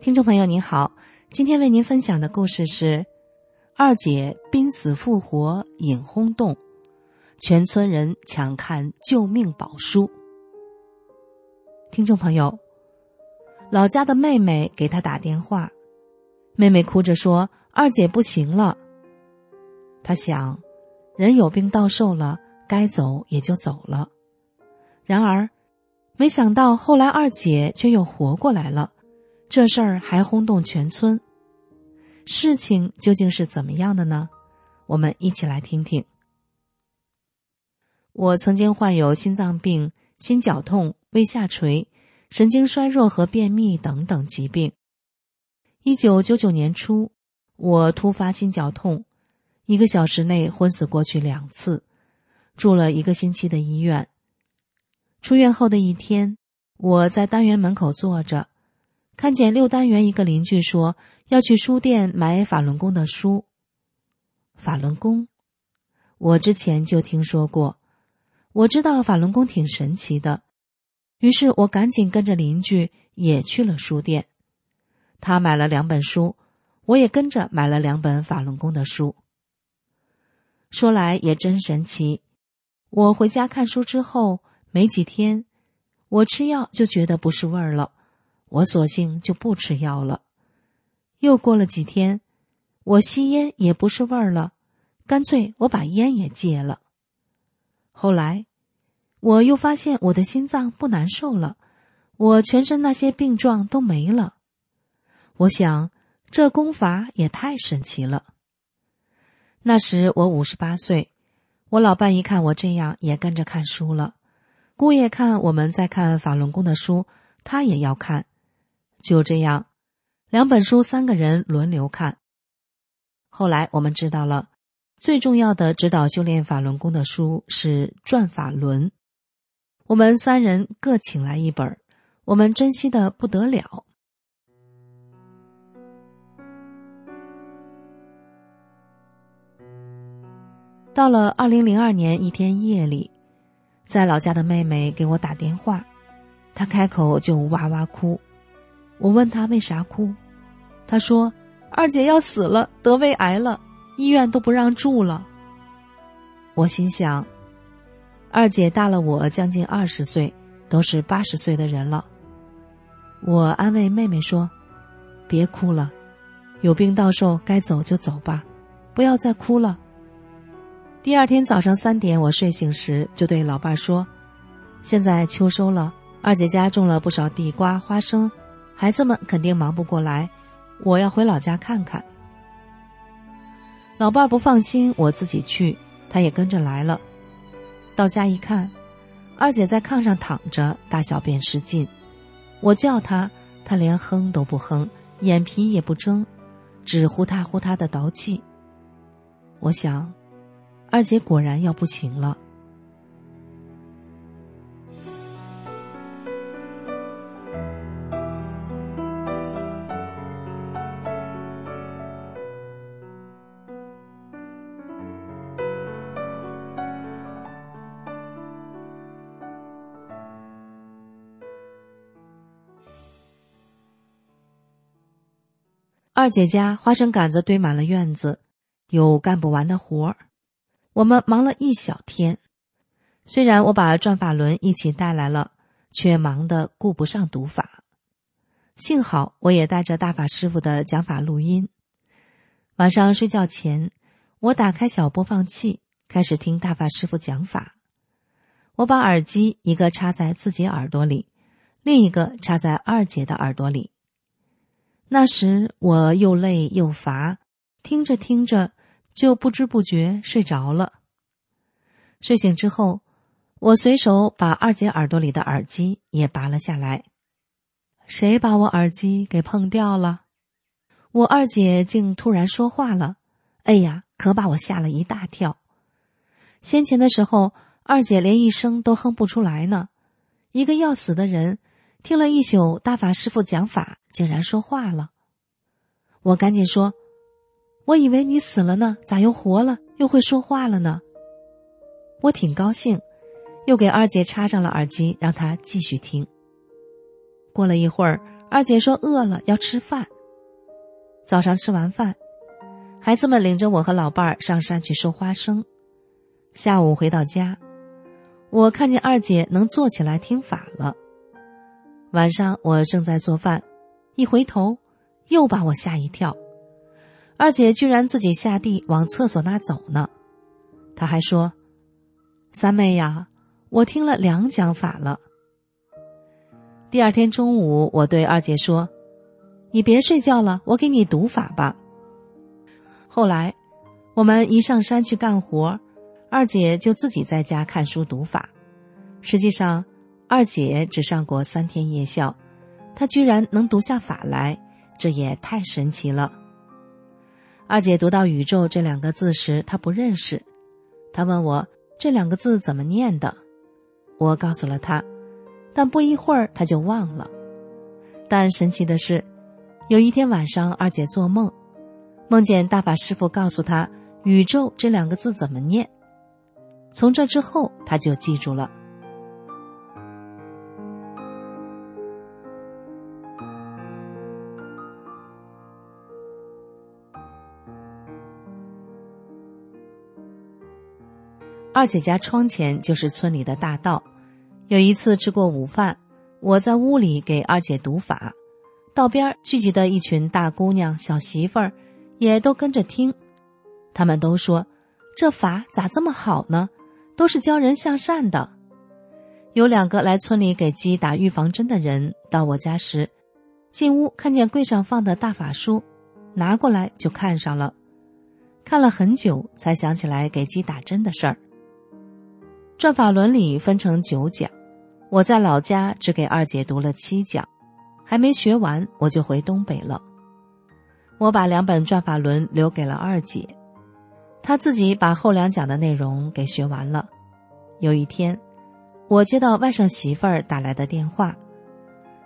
听众朋友您好，今天为您分享的故事是：二姐濒死复活引轰动，全村人抢看救命宝书。听众朋友，老家的妹妹给他打电话，妹妹哭着说：“二姐不行了。”他想，人有病到寿了，该走也就走了。然而，没想到后来二姐却又活过来了。这事儿还轰动全村，事情究竟是怎么样的呢？我们一起来听听。我曾经患有心脏病、心绞痛、胃下垂、神经衰弱和便秘等等疾病。一九九九年初，我突发心绞痛，一个小时内昏死过去两次，住了一个星期的医院。出院后的一天，我在单元门口坐着。看见六单元一个邻居说要去书店买法轮功的书。法轮功，我之前就听说过，我知道法轮功挺神奇的，于是我赶紧跟着邻居也去了书店。他买了两本书，我也跟着买了两本法轮功的书。说来也真神奇，我回家看书之后没几天，我吃药就觉得不是味儿了。我索性就不吃药了。又过了几天，我吸烟也不是味儿了，干脆我把烟也戒了。后来，我又发现我的心脏不难受了，我全身那些病状都没了。我想，这功法也太神奇了。那时我五十八岁，我老伴一看我这样，也跟着看书了。姑爷看我们在看法轮功的书，他也要看。就这样，两本书三个人轮流看。后来我们知道了，最重要的指导修炼法轮功的书是《转法轮》。我们三人各请来一本，我们珍惜的不得了。到了二零零二年一天夜里，在老家的妹妹给我打电话，她开口就哇哇哭。我问他为啥哭，他说：“二姐要死了，得胃癌了，医院都不让住了。”我心想，二姐大了我将近二十岁，都是八十岁的人了。我安慰妹妹说：“别哭了，有病到寿该走就走吧，不要再哭了。”第二天早上三点，我睡醒时就对老伴说：“现在秋收了，二姐家种了不少地瓜、花生。”孩子们肯定忙不过来，我要回老家看看。老伴儿不放心我自己去，他也跟着来了。到家一看，二姐在炕上躺着，大小便失禁。我叫她，她连哼都不哼，眼皮也不睁，只呼嗒呼嗒的倒气。我想，二姐果然要不行了。二姐家花生杆子堆满了院子，有干不完的活儿。我们忙了一小天，虽然我把转法轮一起带来了，却忙得顾不上读法。幸好我也带着大法师傅的讲法录音。晚上睡觉前，我打开小播放器，开始听大法师傅讲法。我把耳机一个插在自己耳朵里，另一个插在二姐的耳朵里。那时我又累又乏，听着听着就不知不觉睡着了。睡醒之后，我随手把二姐耳朵里的耳机也拔了下来。谁把我耳机给碰掉了？我二姐竟突然说话了，哎呀，可把我吓了一大跳。先前的时候，二姐连一声都哼不出来呢。一个要死的人，听了一宿大法师傅讲法，竟然说话了。我赶紧说：“我以为你死了呢，咋又活了，又会说话了呢？”我挺高兴，又给二姐插上了耳机，让她继续听。过了一会儿，二姐说饿了，要吃饭。早上吃完饭，孩子们领着我和老伴儿上山去收花生。下午回到家，我看见二姐能坐起来听法了。晚上我正在做饭，一回头，又把我吓一跳。二姐居然自己下地往厕所那走呢。她还说：“三妹呀，我听了两讲法了。”第二天中午，我对二姐说。你别睡觉了，我给你读法吧。后来，我们一上山去干活，二姐就自己在家看书读法。实际上，二姐只上过三天夜校，她居然能读下法来，这也太神奇了。二姐读到“宇宙”这两个字时，她不认识，她问我这两个字怎么念的，我告诉了她，但不一会儿她就忘了。但神奇的是。有一天晚上，二姐做梦，梦见大法师傅告诉她“宇宙”这两个字怎么念。从这之后，她就记住了。二姐家窗前就是村里的大道。有一次吃过午饭，我在屋里给二姐读法。道边聚集的一群大姑娘、小媳妇儿，也都跟着听。他们都说：“这法咋这么好呢？都是教人向善的。”有两个来村里给鸡打预防针的人到我家时，进屋看见柜上放的大法书，拿过来就看上了，看了很久才想起来给鸡打针的事儿。转法轮里分成九讲，我在老家只给二姐读了七讲。还没学完，我就回东北了。我把两本转法轮留给了二姐，她自己把后两讲的内容给学完了。有一天，我接到外甥媳妇儿打来的电话，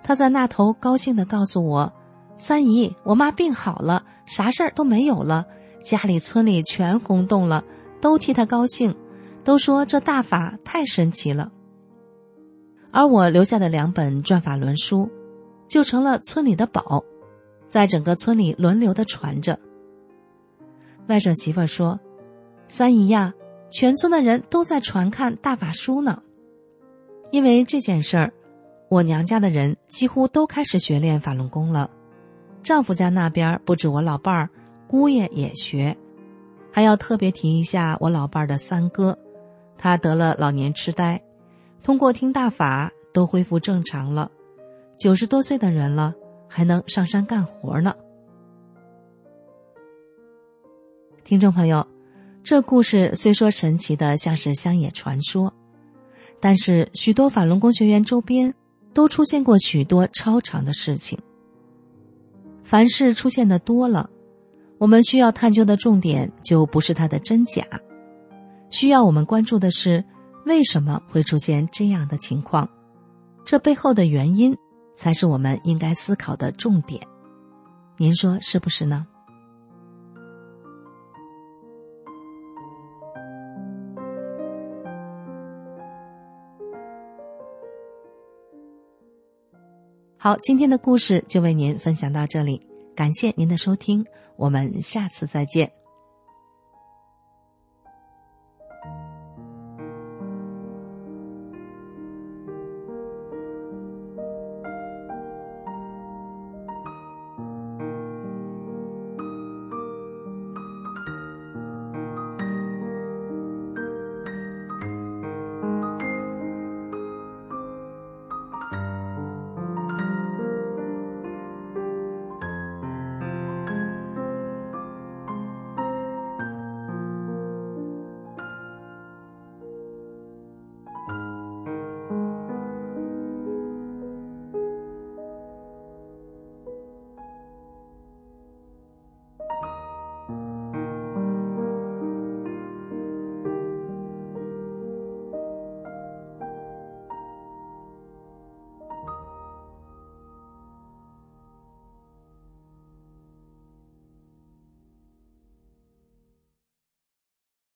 她在那头高兴地告诉我：“三姨，我妈病好了，啥事儿都没有了，家里村里全轰动了，都替她高兴，都说这大法太神奇了。”而我留下的两本转法轮书。就成了村里的宝，在整个村里轮流的传着。外甥媳妇说：“三姨呀，全村的人都在传看大法书呢。因为这件事儿，我娘家的人几乎都开始学练法轮功了。丈夫家那边不止我老伴儿，姑爷也学。还要特别提一下我老伴儿的三哥，他得了老年痴呆，通过听大法都恢复正常了。”九十多岁的人了，还能上山干活呢。听众朋友，这故事虽说神奇的像是乡野传说，但是许多法轮功学员周边都出现过许多超常的事情。凡事出现的多了，我们需要探究的重点就不是它的真假，需要我们关注的是为什么会出现这样的情况，这背后的原因。才是我们应该思考的重点，您说是不是呢？好，今天的故事就为您分享到这里，感谢您的收听，我们下次再见。